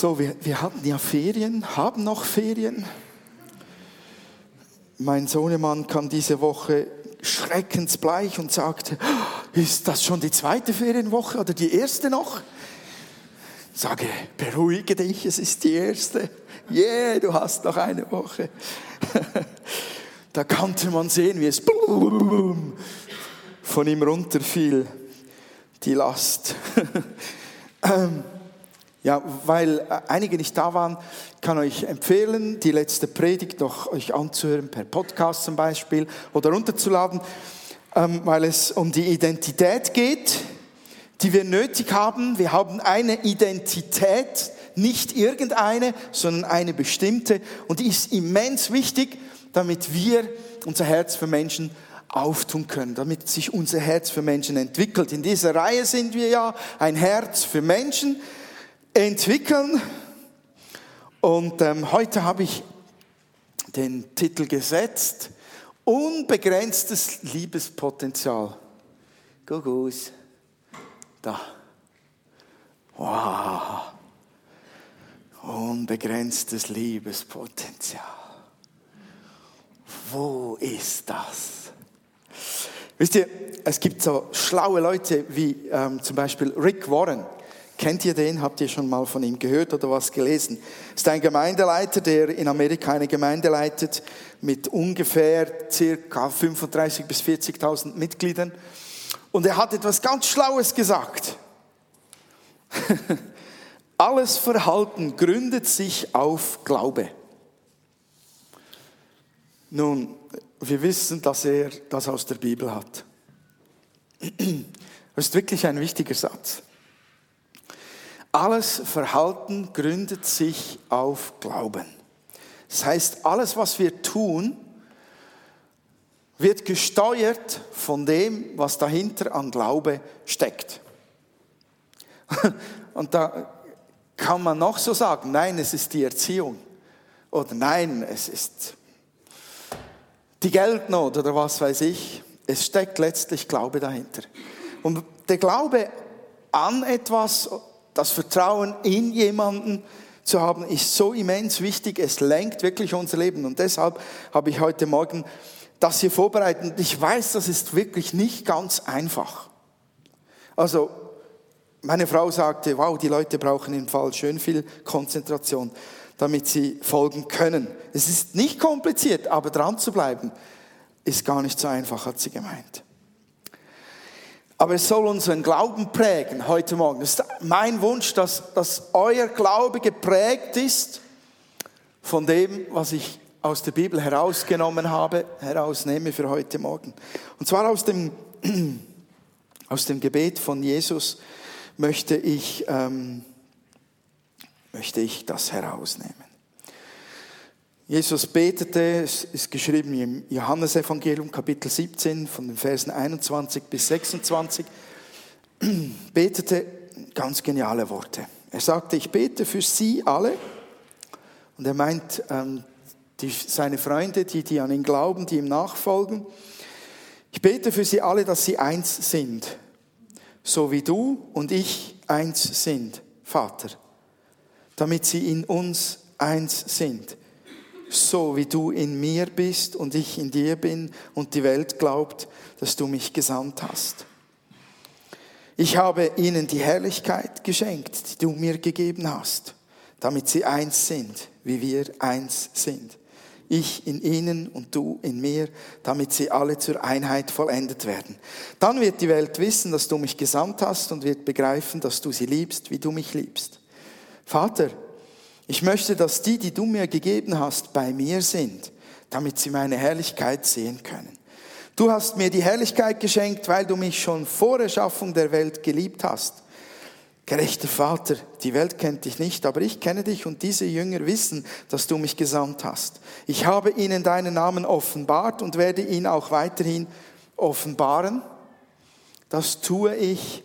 So, wir, wir hatten ja Ferien, haben noch Ferien. Mein Sohnemann kam diese Woche schreckensbleich und sagte, ist das schon die zweite Ferienwoche oder die erste noch? Sage, beruhige dich, es ist die erste. Yeah, du hast noch eine Woche. Da konnte man sehen, wie es von ihm runterfiel, die Last. Ja, weil einige nicht da waren, kann euch empfehlen, die letzte Predigt noch euch anzuhören, per Podcast zum Beispiel oder runterzuladen, ähm, weil es um die Identität geht, die wir nötig haben. Wir haben eine Identität, nicht irgendeine, sondern eine bestimmte und die ist immens wichtig, damit wir unser Herz für Menschen auftun können, damit sich unser Herz für Menschen entwickelt. In dieser Reihe sind wir ja ein Herz für Menschen entwickeln. Und ähm, heute habe ich den Titel gesetzt, unbegrenztes Liebespotenzial. Gugus. Da. Wow. Unbegrenztes Liebespotenzial. Wo ist das? Wisst ihr, es gibt so schlaue Leute wie ähm, zum Beispiel Rick Warren. Kennt ihr den? Habt ihr schon mal von ihm gehört oder was gelesen? Ist ein Gemeindeleiter, der in Amerika eine Gemeinde leitet mit ungefähr circa 35 bis 40.000 Mitgliedern. Und er hat etwas ganz Schlaues gesagt. Alles Verhalten gründet sich auf Glaube. Nun, wir wissen, dass er das aus der Bibel hat. Das ist wirklich ein wichtiger Satz. Alles Verhalten gründet sich auf Glauben. Das heißt, alles, was wir tun, wird gesteuert von dem, was dahinter an Glaube steckt. Und da kann man noch so sagen, nein, es ist die Erziehung. Oder nein, es ist die Geldnot oder was weiß ich. Es steckt letztlich Glaube dahinter. Und der Glaube an etwas, das Vertrauen in jemanden zu haben, ist so immens wichtig. Es lenkt wirklich unser Leben. Und deshalb habe ich heute Morgen das hier vorbereitet. Ich weiß, das ist wirklich nicht ganz einfach. Also, meine Frau sagte, wow, die Leute brauchen im Fall schön viel Konzentration damit sie folgen können. Es ist nicht kompliziert, aber dran zu bleiben, ist gar nicht so einfach, hat sie gemeint. Aber es soll unseren Glauben prägen heute Morgen. Es ist mein Wunsch, dass, dass euer Glaube geprägt ist von dem, was ich aus der Bibel herausgenommen habe, herausnehme für heute Morgen. Und zwar aus dem, aus dem Gebet von Jesus möchte ich ähm, möchte ich das herausnehmen. Jesus betete, es ist geschrieben im Johannesevangelium Kapitel 17 von den Versen 21 bis 26, betete ganz geniale Worte. Er sagte, ich bete für sie alle, und er meint ähm, die, seine Freunde, die, die an ihn glauben, die ihm nachfolgen. Ich bete für sie alle, dass sie eins sind, so wie du und ich eins sind, Vater damit sie in uns eins sind. So wie du in mir bist und ich in dir bin und die Welt glaubt, dass du mich gesandt hast. Ich habe ihnen die Herrlichkeit geschenkt, die du mir gegeben hast, damit sie eins sind, wie wir eins sind. Ich in ihnen und du in mir, damit sie alle zur Einheit vollendet werden. Dann wird die Welt wissen, dass du mich gesandt hast und wird begreifen, dass du sie liebst, wie du mich liebst. Vater, ich möchte, dass die, die du mir gegeben hast, bei mir sind, damit sie meine Herrlichkeit sehen können. Du hast mir die Herrlichkeit geschenkt, weil du mich schon vor Erschaffung der Welt geliebt hast. Gerechter Vater, die Welt kennt dich nicht, aber ich kenne dich und diese Jünger wissen, dass du mich gesandt hast. Ich habe ihnen deinen Namen offenbart und werde ihn auch weiterhin offenbaren. Das tue ich,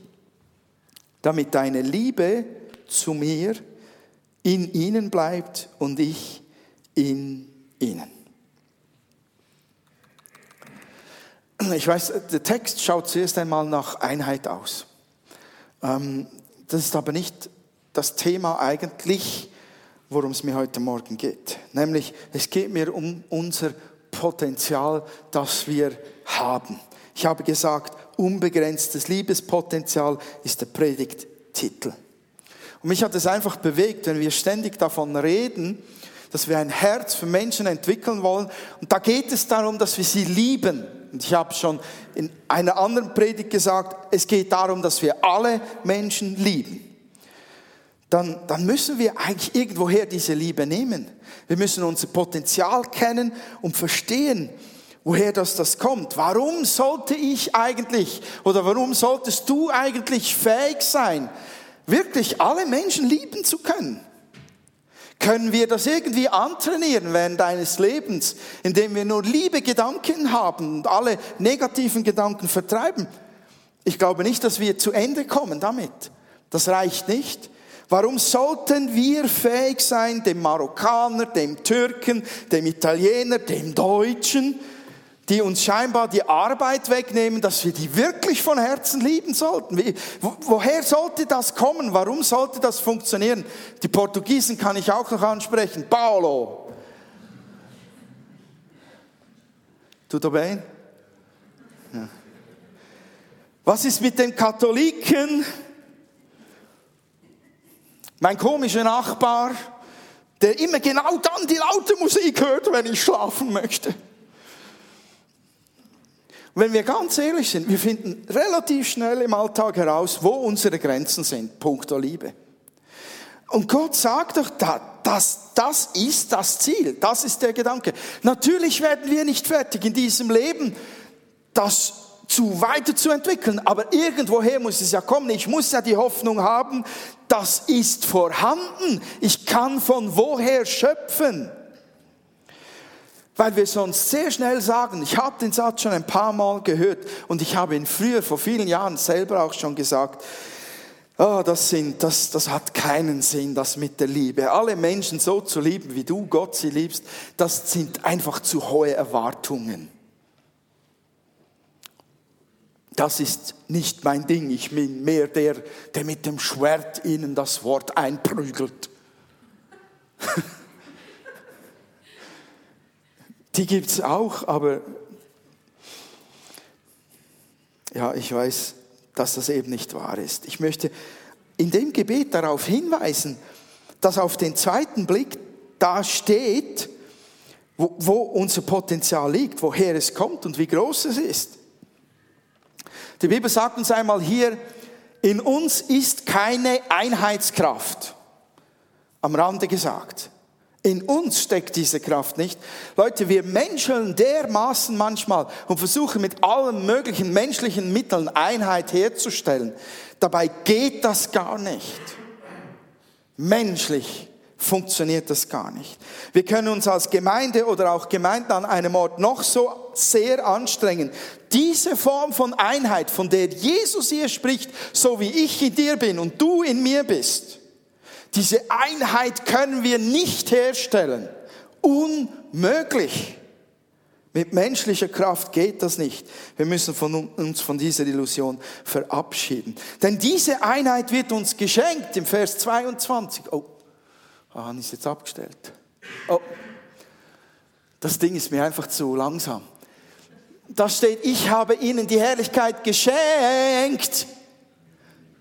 damit deine Liebe zu mir in ihnen bleibt und ich in ihnen. Ich weiß, der Text schaut zuerst einmal nach Einheit aus. Ähm, das ist aber nicht das Thema eigentlich, worum es mir heute Morgen geht. Nämlich, es geht mir um unser Potenzial, das wir haben. Ich habe gesagt, unbegrenztes Liebespotenzial ist der Predigttitel. Und mich hat es einfach bewegt, wenn wir ständig davon reden, dass wir ein Herz für Menschen entwickeln wollen. Und da geht es darum, dass wir sie lieben. Und ich habe schon in einer anderen Predigt gesagt, es geht darum, dass wir alle Menschen lieben. Dann, dann müssen wir eigentlich irgendwoher diese Liebe nehmen. Wir müssen unser Potenzial kennen und verstehen, woher das, das kommt. Warum sollte ich eigentlich oder warum solltest du eigentlich fähig sein, wirklich alle Menschen lieben zu können? Können wir das irgendwie antrainieren während deines Lebens, indem wir nur liebe Gedanken haben und alle negativen Gedanken vertreiben? Ich glaube nicht, dass wir zu Ende kommen damit. Das reicht nicht. Warum sollten wir fähig sein, dem Marokkaner, dem Türken, dem Italiener, dem Deutschen, die uns scheinbar die Arbeit wegnehmen, dass wir die wirklich von Herzen lieben sollten. Wie, wo, woher sollte das kommen? Warum sollte das funktionieren? Die Portugiesen kann ich auch noch ansprechen. Paulo. Tudo bem? Ja. Was ist mit den Katholiken? Mein komischer Nachbar, der immer genau dann die laute Musik hört, wenn ich schlafen möchte. Wenn wir ganz ehrlich sind, wir finden relativ schnell im Alltag heraus, wo unsere Grenzen sind, punkto Liebe. Und Gott sagt doch, das, das ist das Ziel, das ist der Gedanke. Natürlich werden wir nicht fertig in diesem Leben, das zu weiterzuentwickeln, aber irgendwoher muss es ja kommen. Ich muss ja die Hoffnung haben, das ist vorhanden. Ich kann von woher schöpfen. Weil wir sonst sehr schnell sagen, ich habe den Satz schon ein paar Mal gehört und ich habe ihn früher, vor vielen Jahren selber auch schon gesagt, oh, das, sind, das, das hat keinen Sinn, das mit der Liebe. Alle Menschen so zu lieben, wie du Gott sie liebst, das sind einfach zu hohe Erwartungen. Das ist nicht mein Ding. Ich bin mehr der, der mit dem Schwert ihnen das Wort einprügelt. Die gibt es auch, aber ja, ich weiß, dass das eben nicht wahr ist. Ich möchte in dem Gebet darauf hinweisen, dass auf den zweiten Blick da steht, wo, wo unser Potenzial liegt, woher es kommt und wie groß es ist. Die Bibel sagt uns einmal hier, in uns ist keine Einheitskraft. Am Rande gesagt. In uns steckt diese Kraft nicht. Leute, wir menscheln dermaßen manchmal und versuchen mit allen möglichen menschlichen Mitteln Einheit herzustellen. Dabei geht das gar nicht. Menschlich funktioniert das gar nicht. Wir können uns als Gemeinde oder auch Gemeinden an einem Ort noch so sehr anstrengen. Diese Form von Einheit, von der Jesus hier spricht, so wie ich in dir bin und du in mir bist, diese Einheit können wir nicht herstellen. Unmöglich. Mit menschlicher Kraft geht das nicht. Wir müssen von uns von dieser Illusion verabschieden. Denn diese Einheit wird uns geschenkt im Vers 22. Oh, Han ist jetzt abgestellt. Oh, das Ding ist mir einfach zu langsam. Da steht, ich habe ihnen die Herrlichkeit geschenkt,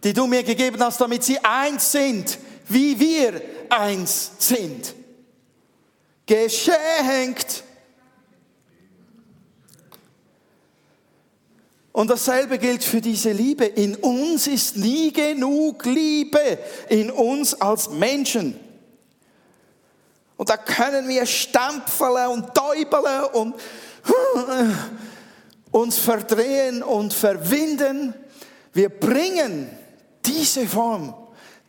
die du mir gegeben hast, damit sie eins sind wie wir eins sind. Geschenkt. Und dasselbe gilt für diese Liebe. In uns ist nie genug Liebe, in uns als Menschen. Und da können wir stampfeln und täubeln und uns verdrehen und verwinden. Wir bringen diese Form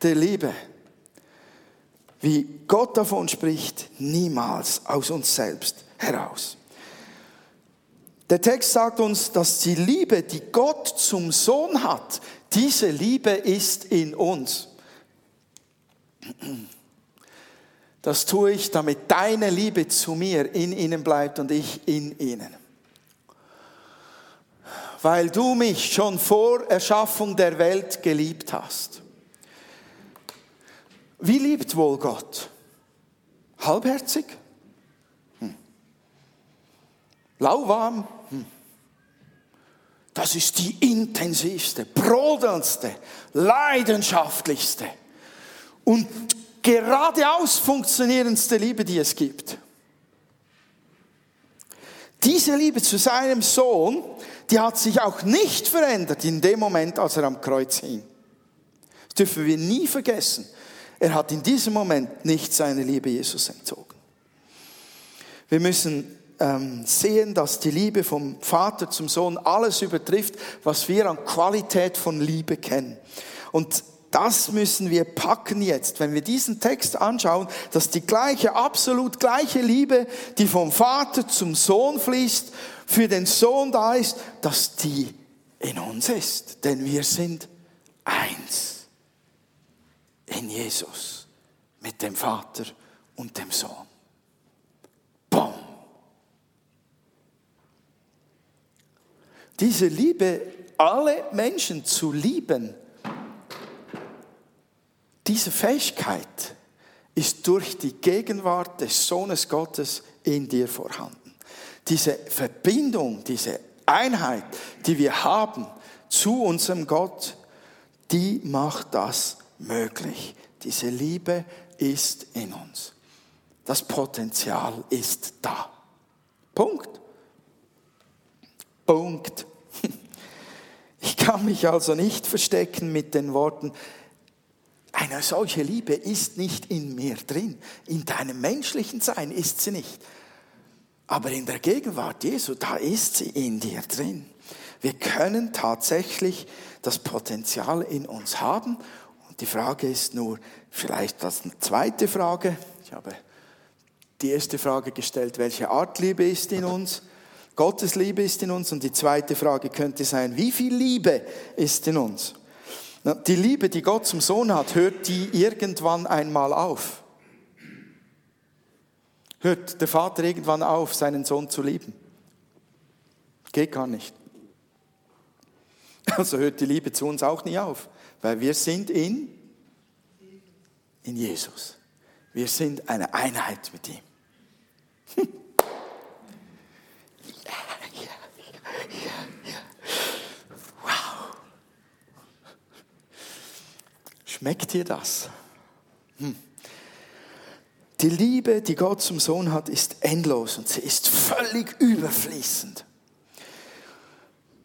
der Liebe wie Gott davon spricht, niemals aus uns selbst heraus. Der Text sagt uns, dass die Liebe, die Gott zum Sohn hat, diese Liebe ist in uns. Das tue ich, damit deine Liebe zu mir in ihnen bleibt und ich in ihnen. Weil du mich schon vor Erschaffung der Welt geliebt hast. Wie liebt wohl Gott? Halbherzig? Hm. Lauwarm? Hm. Das ist die intensivste, brodelndste, leidenschaftlichste und geradeaus funktionierendste Liebe, die es gibt. Diese Liebe zu seinem Sohn, die hat sich auch nicht verändert in dem Moment, als er am Kreuz hing. Das dürfen wir nie vergessen. Er hat in diesem Moment nicht seine Liebe Jesus entzogen. Wir müssen ähm, sehen, dass die Liebe vom Vater zum Sohn alles übertrifft, was wir an Qualität von Liebe kennen. Und das müssen wir packen jetzt, wenn wir diesen Text anschauen, dass die gleiche, absolut gleiche Liebe, die vom Vater zum Sohn fließt, für den Sohn da ist, dass die in uns ist. Denn wir sind eins in Jesus mit dem Vater und dem Sohn. Boom. Diese Liebe, alle Menschen zu lieben, diese Fähigkeit ist durch die Gegenwart des Sohnes Gottes in dir vorhanden. Diese Verbindung, diese Einheit, die wir haben zu unserem Gott, die macht das möglich. Diese Liebe ist in uns. Das Potenzial ist da. Punkt. Punkt. Ich kann mich also nicht verstecken mit den Worten, eine solche Liebe ist nicht in mir drin. In deinem menschlichen Sein ist sie nicht. Aber in der Gegenwart Jesu, da ist sie in dir drin. Wir können tatsächlich das Potenzial in uns haben. Die Frage ist nur, vielleicht als eine zweite Frage. Ich habe die erste Frage gestellt, welche Art Liebe ist in uns? Gottes Liebe ist in uns. Und die zweite Frage könnte sein, wie viel Liebe ist in uns? Die Liebe, die Gott zum Sohn hat, hört die irgendwann einmal auf. Hört der Vater irgendwann auf, seinen Sohn zu lieben? Geht gar nicht. Also hört die Liebe zu uns auch nie auf, weil wir sind in, in Jesus. Wir sind eine Einheit mit ihm. Schmeckt dir das? Hm. Die Liebe, die Gott zum Sohn hat, ist endlos und sie ist völlig überfließend.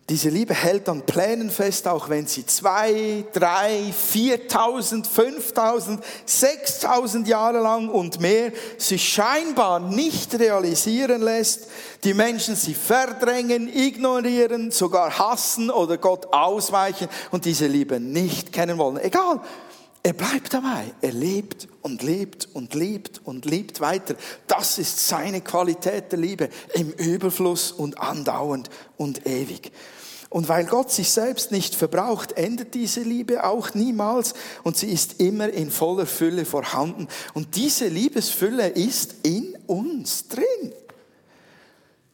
Diese Liebe hält an Plänen fest, auch wenn sie zwei, drei, viertausend, fünftausend, sechstausend Jahre lang und mehr sich scheinbar nicht realisieren lässt. Die Menschen sie verdrängen, ignorieren, sogar hassen oder Gott ausweichen und diese Liebe nicht kennen wollen. Egal, er bleibt dabei. Er lebt und lebt und lebt und lebt weiter. Das ist seine Qualität der Liebe im Überfluss und andauernd und ewig. Und weil Gott sich selbst nicht verbraucht, endet diese Liebe auch niemals und sie ist immer in voller Fülle vorhanden. Und diese Liebesfülle ist in uns drin.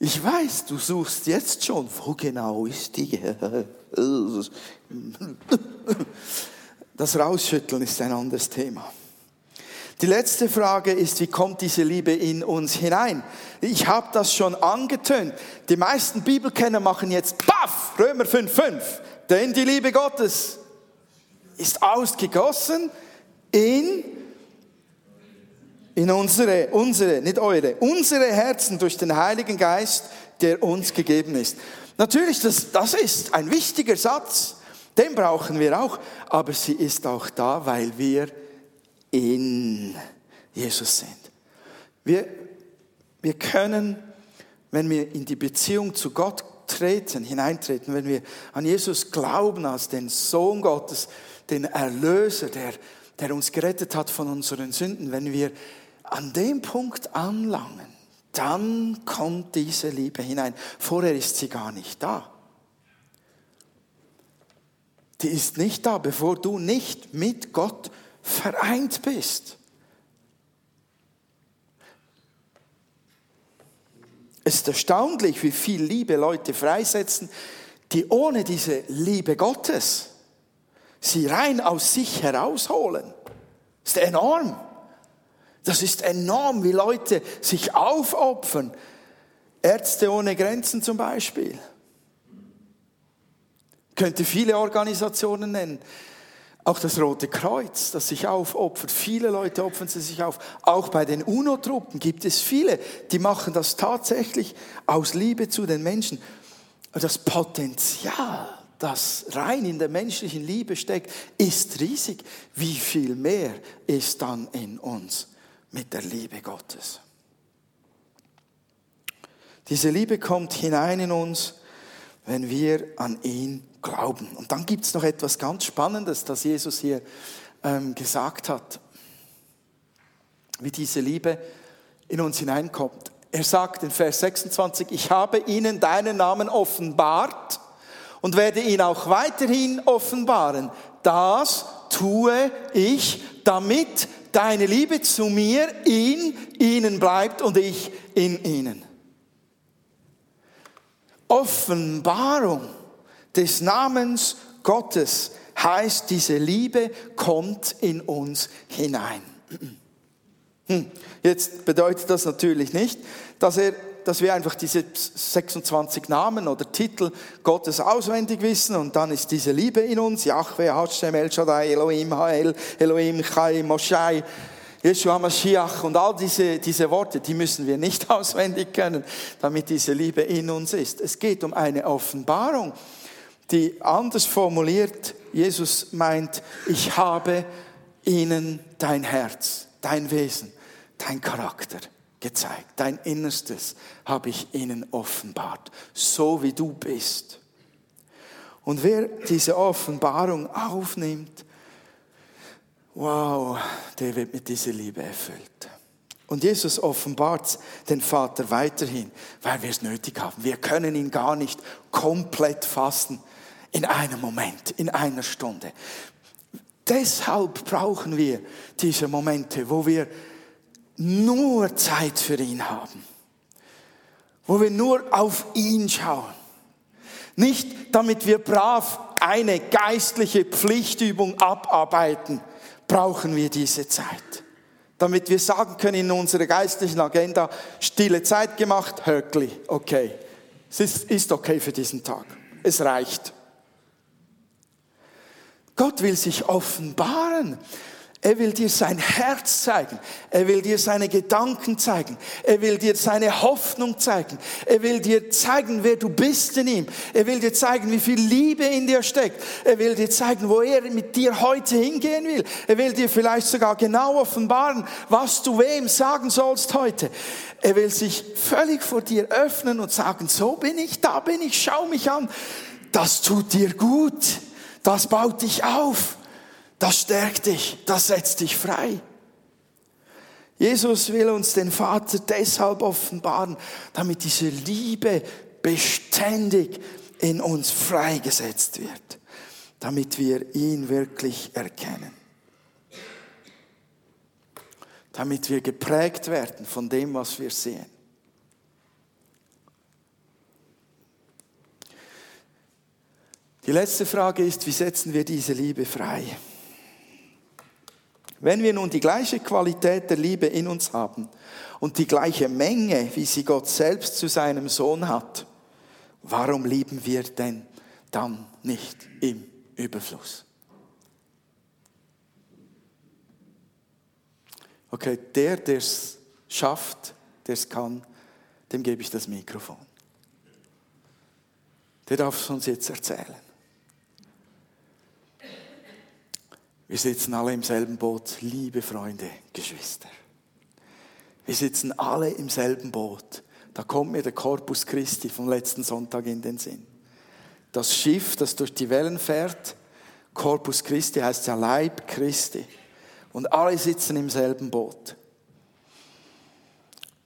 Ich weiß, du suchst jetzt schon, wo genau ist die? Das Rausschütteln ist ein anderes Thema. Die letzte Frage ist, wie kommt diese Liebe in uns hinein? Ich habe das schon angetönt. Die meisten Bibelkenner machen jetzt Paff, Römer 5,5. Denn die Liebe Gottes ist ausgegossen in, in unsere, unsere, nicht eure, unsere Herzen durch den Heiligen Geist, der uns gegeben ist. Natürlich, das, das ist ein wichtiger Satz. Den brauchen wir auch, aber sie ist auch da, weil wir in Jesus sind. Wir, wir können, wenn wir in die Beziehung zu Gott treten, hineintreten, wenn wir an Jesus glauben als den Sohn Gottes, den Erlöser, der, der uns gerettet hat von unseren Sünden, wenn wir an dem Punkt anlangen, dann kommt diese Liebe hinein. Vorher ist sie gar nicht da die ist nicht da, bevor du nicht mit Gott vereint bist. Es ist erstaunlich, wie viel Liebe Leute freisetzen, die ohne diese Liebe Gottes sie rein aus sich herausholen. Das ist enorm. Das ist enorm, wie Leute sich aufopfern. Ärzte ohne Grenzen zum Beispiel. Könnte viele Organisationen nennen. Auch das Rote Kreuz, das sich aufopfert. Viele Leute opfern sie sich auf. Auch bei den UNO-Truppen gibt es viele, die machen das tatsächlich aus Liebe zu den Menschen. Das Potenzial, das rein in der menschlichen Liebe steckt, ist riesig. Wie viel mehr ist dann in uns mit der Liebe Gottes? Diese Liebe kommt hinein in uns, wenn wir an ihn Glauben. Und dann gibt es noch etwas ganz Spannendes, das Jesus hier ähm, gesagt hat, wie diese Liebe in uns hineinkommt. Er sagt in Vers 26, ich habe ihnen deinen Namen offenbart und werde ihn auch weiterhin offenbaren. Das tue ich, damit deine Liebe zu mir in ihnen bleibt und ich in ihnen. Offenbarung des Namens Gottes heißt, diese Liebe kommt in uns hinein. Hm. Jetzt bedeutet das natürlich nicht, dass, er, dass wir einfach diese 26 Namen oder Titel Gottes auswendig wissen und dann ist diese Liebe in uns, Yahweh, Hashem, El Shaddai, Elohim, Hael, Elohim, Chai, Moshai, Yeshua Mashiach und all diese, diese Worte, die müssen wir nicht auswendig können, damit diese Liebe in uns ist. Es geht um eine Offenbarung die anders formuliert, Jesus meint, ich habe ihnen dein Herz, dein Wesen, dein Charakter gezeigt. Dein Innerstes habe ich ihnen offenbart, so wie du bist. Und wer diese Offenbarung aufnimmt, wow, der wird mit dieser Liebe erfüllt. Und Jesus offenbart den Vater weiterhin, weil wir es nötig haben. Wir können ihn gar nicht komplett fassen in einem Moment, in einer Stunde. Deshalb brauchen wir diese Momente, wo wir nur Zeit für ihn haben, wo wir nur auf ihn schauen. Nicht damit wir brav eine geistliche Pflichtübung abarbeiten, brauchen wir diese Zeit. Damit wir sagen können in unserer geistlichen Agenda, stille Zeit gemacht, Höckli, okay. Es ist okay für diesen Tag. Es reicht. Gott will sich offenbaren. Er will dir sein Herz zeigen. Er will dir seine Gedanken zeigen. Er will dir seine Hoffnung zeigen. Er will dir zeigen, wer du bist in ihm. Er will dir zeigen, wie viel Liebe in dir steckt. Er will dir zeigen, wo er mit dir heute hingehen will. Er will dir vielleicht sogar genau offenbaren, was du wem sagen sollst heute. Er will sich völlig vor dir öffnen und sagen, so bin ich, da bin ich, schau mich an. Das tut dir gut das baut dich auf, das stärkt dich, das setzt dich frei. Jesus will uns den Vater deshalb offenbaren, damit diese Liebe beständig in uns freigesetzt wird, damit wir ihn wirklich erkennen. Damit wir geprägt werden von dem, was wir sehen. Die letzte Frage ist, wie setzen wir diese Liebe frei? Wenn wir nun die gleiche Qualität der Liebe in uns haben und die gleiche Menge, wie sie Gott selbst zu seinem Sohn hat, warum lieben wir denn dann nicht im Überfluss? Okay, der, der es schafft, der es kann, dem gebe ich das Mikrofon. Der darf es uns jetzt erzählen. Wir sitzen alle im selben Boot, liebe Freunde, Geschwister. Wir sitzen alle im selben Boot. Da kommt mir der Corpus Christi vom letzten Sonntag in den Sinn. Das Schiff, das durch die Wellen fährt, Corpus Christi heißt ja Leib Christi. Und alle sitzen im selben Boot.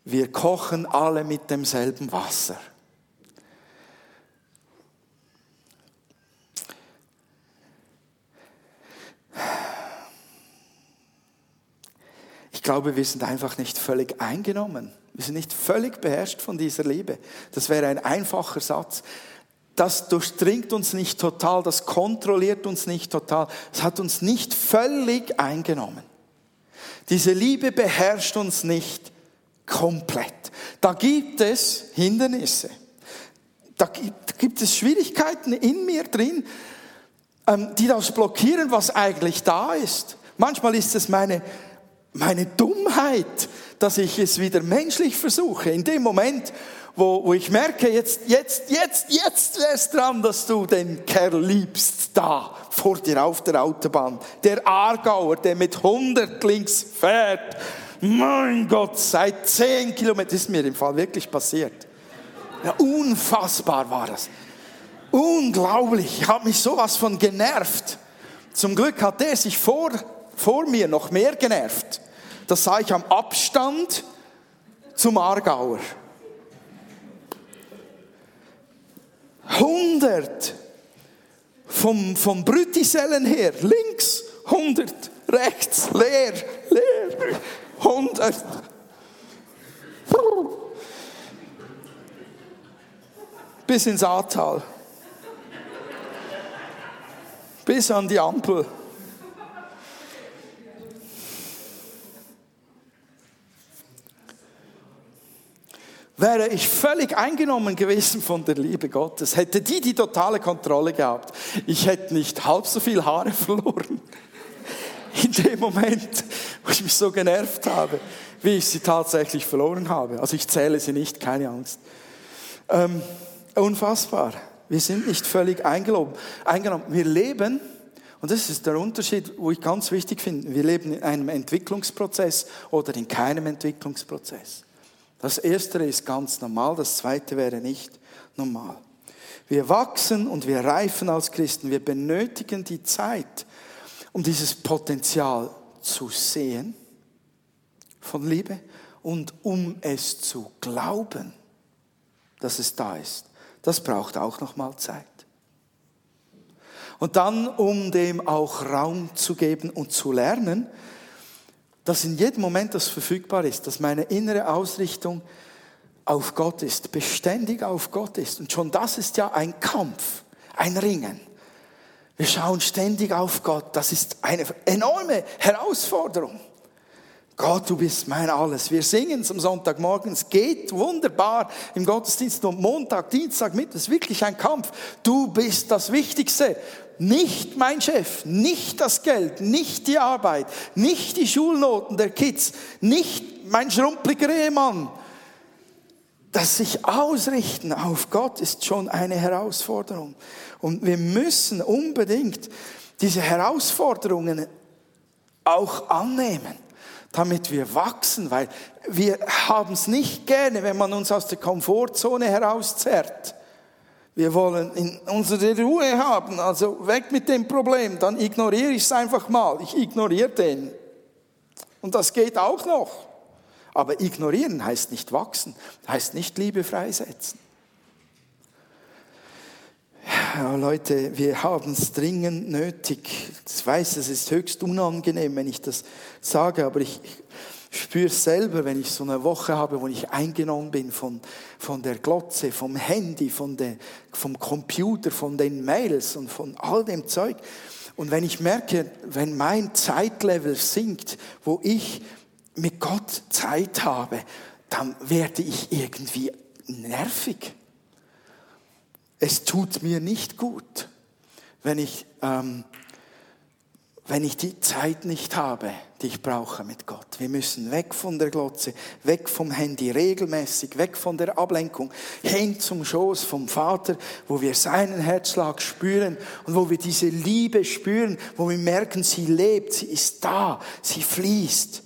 Wir kochen alle mit demselben Wasser. Glaube, wir sind einfach nicht völlig eingenommen. Wir sind nicht völlig beherrscht von dieser Liebe. Das wäre ein einfacher Satz. Das durchdringt uns nicht total, das kontrolliert uns nicht total. Es hat uns nicht völlig eingenommen. Diese Liebe beherrscht uns nicht komplett. Da gibt es Hindernisse. Da gibt es Schwierigkeiten in mir drin, ähm, die das blockieren, was eigentlich da ist. Manchmal ist es meine, meine Dummheit, dass ich es wieder menschlich versuche. In dem Moment, wo, wo ich merke, jetzt, jetzt, jetzt, jetzt wäre es dran, dass du den Kerl liebst, da vor dir auf der Autobahn. Der Aargauer, der mit 100 links fährt. Mein Gott, seit 10 Kilometern, ist mir im Fall wirklich passiert. Ja, unfassbar war das. Unglaublich. Ich habe mich sowas von genervt. Zum Glück hat der sich vor, vor mir noch mehr genervt. Das sah ich am Abstand zum Aargauer. 100 vom, vom Brütisellen her, links 100, rechts leer, leer, 100. Bis ins Ahrtal. Bis an die Ampel. Wäre ich völlig eingenommen gewesen von der Liebe Gottes, hätte die die totale Kontrolle gehabt. Ich hätte nicht halb so viel Haare verloren. In dem Moment, wo ich mich so genervt habe, wie ich sie tatsächlich verloren habe. Also ich zähle sie nicht, keine Angst. Ähm, unfassbar. Wir sind nicht völlig eingenommen. Wir leben, und das ist der Unterschied, wo ich ganz wichtig finde, wir leben in einem Entwicklungsprozess oder in keinem Entwicklungsprozess. Das erste ist ganz normal, das zweite wäre nicht normal. Wir wachsen und wir reifen als Christen. Wir benötigen die Zeit, um dieses Potenzial zu sehen von Liebe und um es zu glauben, dass es da ist. Das braucht auch noch mal Zeit. Und dann, um dem auch Raum zu geben und zu lernen, dass in jedem Moment das verfügbar ist, dass meine innere Ausrichtung auf Gott ist, beständig auf Gott ist. Und schon das ist ja ein Kampf, ein Ringen. Wir schauen ständig auf Gott. Das ist eine enorme Herausforderung. Gott, du bist mein Alles. Wir singen es am Sonntagmorgen. Es geht wunderbar im Gottesdienst und Montag, Dienstag. Es ist wirklich ein Kampf. Du bist das Wichtigste. Nicht mein Chef, nicht das Geld, nicht die Arbeit, nicht die Schulnoten der Kids, nicht mein schrumpeliger Ehemann. Das sich ausrichten auf Gott ist schon eine Herausforderung. Und wir müssen unbedingt diese Herausforderungen auch annehmen, damit wir wachsen, weil wir haben es nicht gerne, wenn man uns aus der Komfortzone herauszerrt. Wir wollen in unsere Ruhe haben, also weg mit dem Problem, dann ignoriere ich es einfach mal. Ich ignoriere den. Und das geht auch noch. Aber ignorieren heißt nicht wachsen, heißt nicht Liebe freisetzen. Ja, Leute, wir haben es dringend nötig. Ich weiß, es ist höchst unangenehm, wenn ich das sage, aber ich, ich spüre selber, wenn ich so eine Woche habe, wo ich eingenommen bin von, von der Glotze, vom Handy, von der, vom Computer, von den Mails und von all dem Zeug. Und wenn ich merke, wenn mein Zeitlevel sinkt, wo ich mit Gott Zeit habe, dann werde ich irgendwie nervig. Es tut mir nicht gut, wenn ich ähm, wenn ich die Zeit nicht habe, die ich brauche mit Gott. Wir müssen weg von der Glotze, weg vom Handy, regelmäßig, weg von der Ablenkung, hin zum Schoß vom Vater, wo wir seinen Herzschlag spüren und wo wir diese Liebe spüren, wo wir merken, sie lebt, sie ist da, sie fließt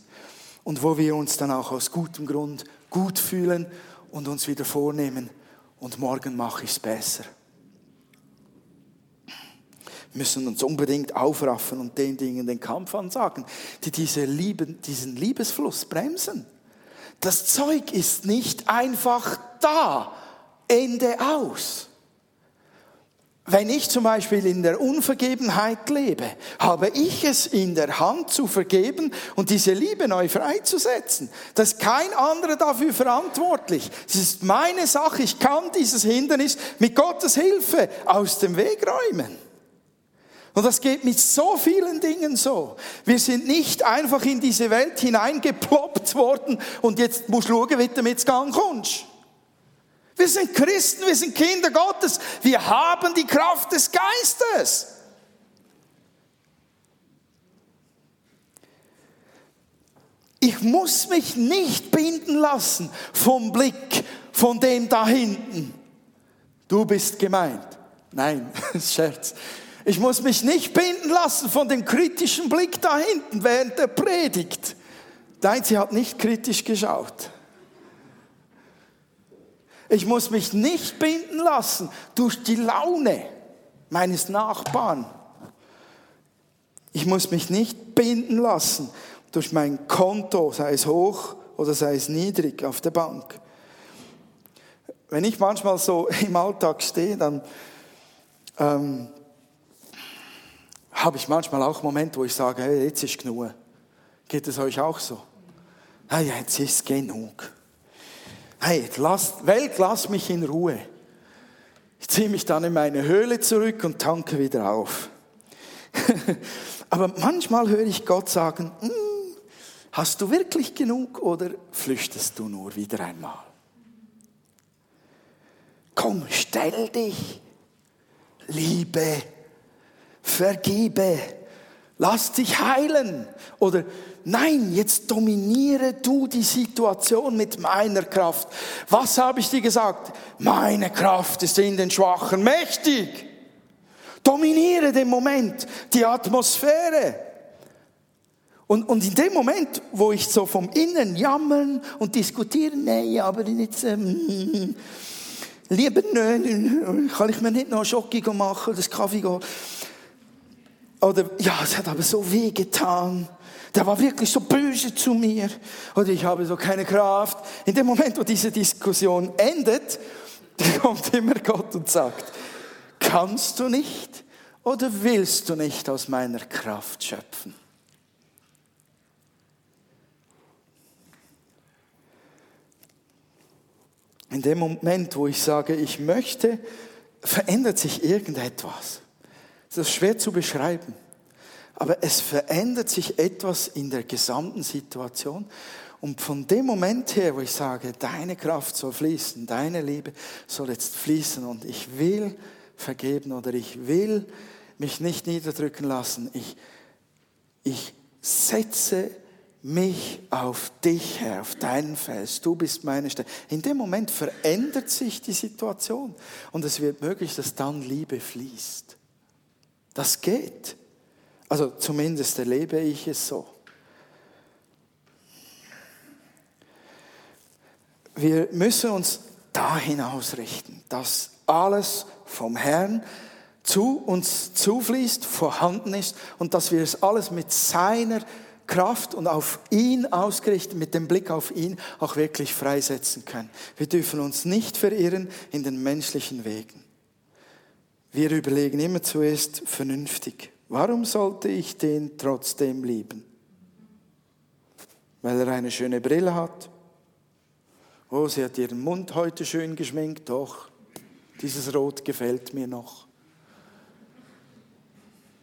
und wo wir uns dann auch aus gutem Grund gut fühlen und uns wieder vornehmen und morgen mache ich es besser müssen uns unbedingt aufraffen und den Dingen den Kampf ansagen, die diese Lieben, diesen Liebesfluss bremsen. Das Zeug ist nicht einfach da. Ende aus. Wenn ich zum Beispiel in der Unvergebenheit lebe, habe ich es in der Hand zu vergeben und diese Liebe neu freizusetzen. Das ist kein anderer dafür verantwortlich. Es ist meine Sache. Ich kann dieses Hindernis mit Gottes Hilfe aus dem Weg räumen. Und das geht mit so vielen Dingen so. Wir sind nicht einfach in diese Welt hineingeploppt worden und jetzt musst du schauen, wie du mit Gang kommst. Wir sind Christen, wir sind Kinder Gottes. Wir haben die Kraft des Geistes. Ich muss mich nicht binden lassen vom Blick von dem da hinten. Du bist gemeint. Nein, Scherz. Ich muss mich nicht binden lassen von dem kritischen Blick da hinten während der Predigt. Nein, sie hat nicht kritisch geschaut. Ich muss mich nicht binden lassen durch die Laune meines Nachbarn. Ich muss mich nicht binden lassen durch mein Konto, sei es hoch oder sei es niedrig auf der Bank. Wenn ich manchmal so im Alltag stehe, dann ähm, habe ich manchmal auch Momente, wo ich sage, hey, jetzt ist genug. Geht es euch auch so? Hey, jetzt ist genug. Hey, lass, Welt, lass mich in Ruhe. Ich ziehe mich dann in meine Höhle zurück und tanke wieder auf. Aber manchmal höre ich Gott sagen, hm, hast du wirklich genug oder flüchtest du nur wieder einmal? Komm, stell dich, liebe vergebe, lass dich heilen. Oder nein, jetzt dominiere du die Situation mit meiner Kraft. Was habe ich dir gesagt? Meine Kraft ist in den Schwachen mächtig. Dominiere den Moment, die Atmosphäre. Und, und in dem Moment, wo ich so vom Innen jammern und diskutieren, nee, aber jetzt, ähm, lieber, nö, kann ich mir nicht noch Schocki machen, das Kaffee gehen. Oder, ja, es hat aber so weh getan. Der war wirklich so böse zu mir. Oder ich habe so keine Kraft. In dem Moment, wo diese Diskussion endet, kommt immer Gott und sagt, kannst du nicht oder willst du nicht aus meiner Kraft schöpfen? In dem Moment, wo ich sage, ich möchte, verändert sich irgendetwas. Das ist schwer zu beschreiben. Aber es verändert sich etwas in der gesamten Situation. Und von dem Moment her, wo ich sage, deine Kraft soll fließen, deine Liebe soll jetzt fließen und ich will vergeben oder ich will mich nicht niederdrücken lassen, ich, ich setze mich auf dich, Herr, auf deinen Fels. Du bist meine Stelle. In dem Moment verändert sich die Situation und es wird möglich, dass dann Liebe fließt. Das geht. Also zumindest erlebe ich es so. Wir müssen uns dahin ausrichten, dass alles vom Herrn zu uns zufließt, vorhanden ist und dass wir es alles mit seiner Kraft und auf ihn ausgerichtet, mit dem Blick auf ihn auch wirklich freisetzen können. Wir dürfen uns nicht verirren in den menschlichen Wegen. Wir überlegen immer zuerst vernünftig. Warum sollte ich den trotzdem lieben? Weil er eine schöne Brille hat. Oh, sie hat ihren Mund heute schön geschminkt. Doch, dieses Rot gefällt mir noch.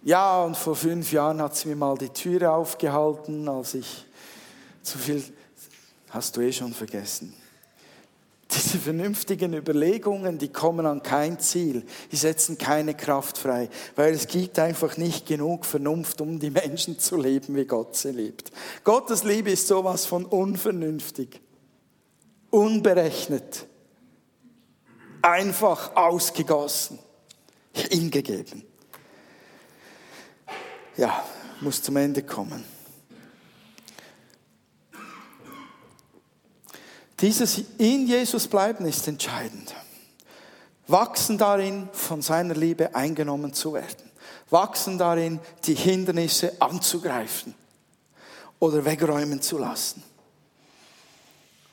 Ja, und vor fünf Jahren hat sie mir mal die Türe aufgehalten, als ich zu viel, hast du eh schon vergessen. Diese vernünftigen Überlegungen, die kommen an kein Ziel. Die setzen keine Kraft frei, weil es gibt einfach nicht genug Vernunft, um die Menschen zu leben, wie Gott sie liebt. Gottes Liebe ist sowas von unvernünftig, unberechnet, einfach ausgegossen, hingegeben. Ja, muss zum Ende kommen. Dieses in Jesus bleiben ist entscheidend. Wachsen darin, von seiner Liebe eingenommen zu werden. Wachsen darin, die Hindernisse anzugreifen oder wegräumen zu lassen.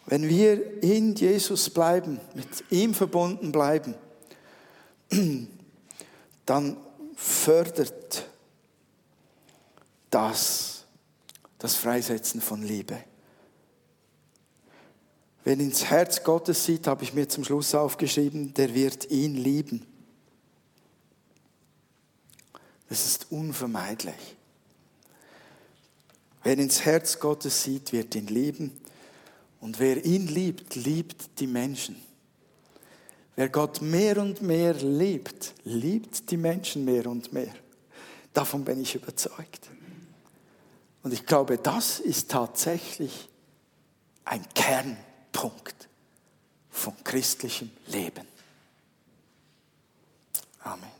Wenn wir in Jesus bleiben, mit ihm verbunden bleiben, dann fördert das das Freisetzen von Liebe. Wer ins Herz Gottes sieht, habe ich mir zum Schluss aufgeschrieben, der wird ihn lieben. Das ist unvermeidlich. Wer ins Herz Gottes sieht, wird ihn lieben. Und wer ihn liebt, liebt die Menschen. Wer Gott mehr und mehr liebt, liebt die Menschen mehr und mehr. Davon bin ich überzeugt. Und ich glaube, das ist tatsächlich ein Punkt von christlichem Leben. Amen.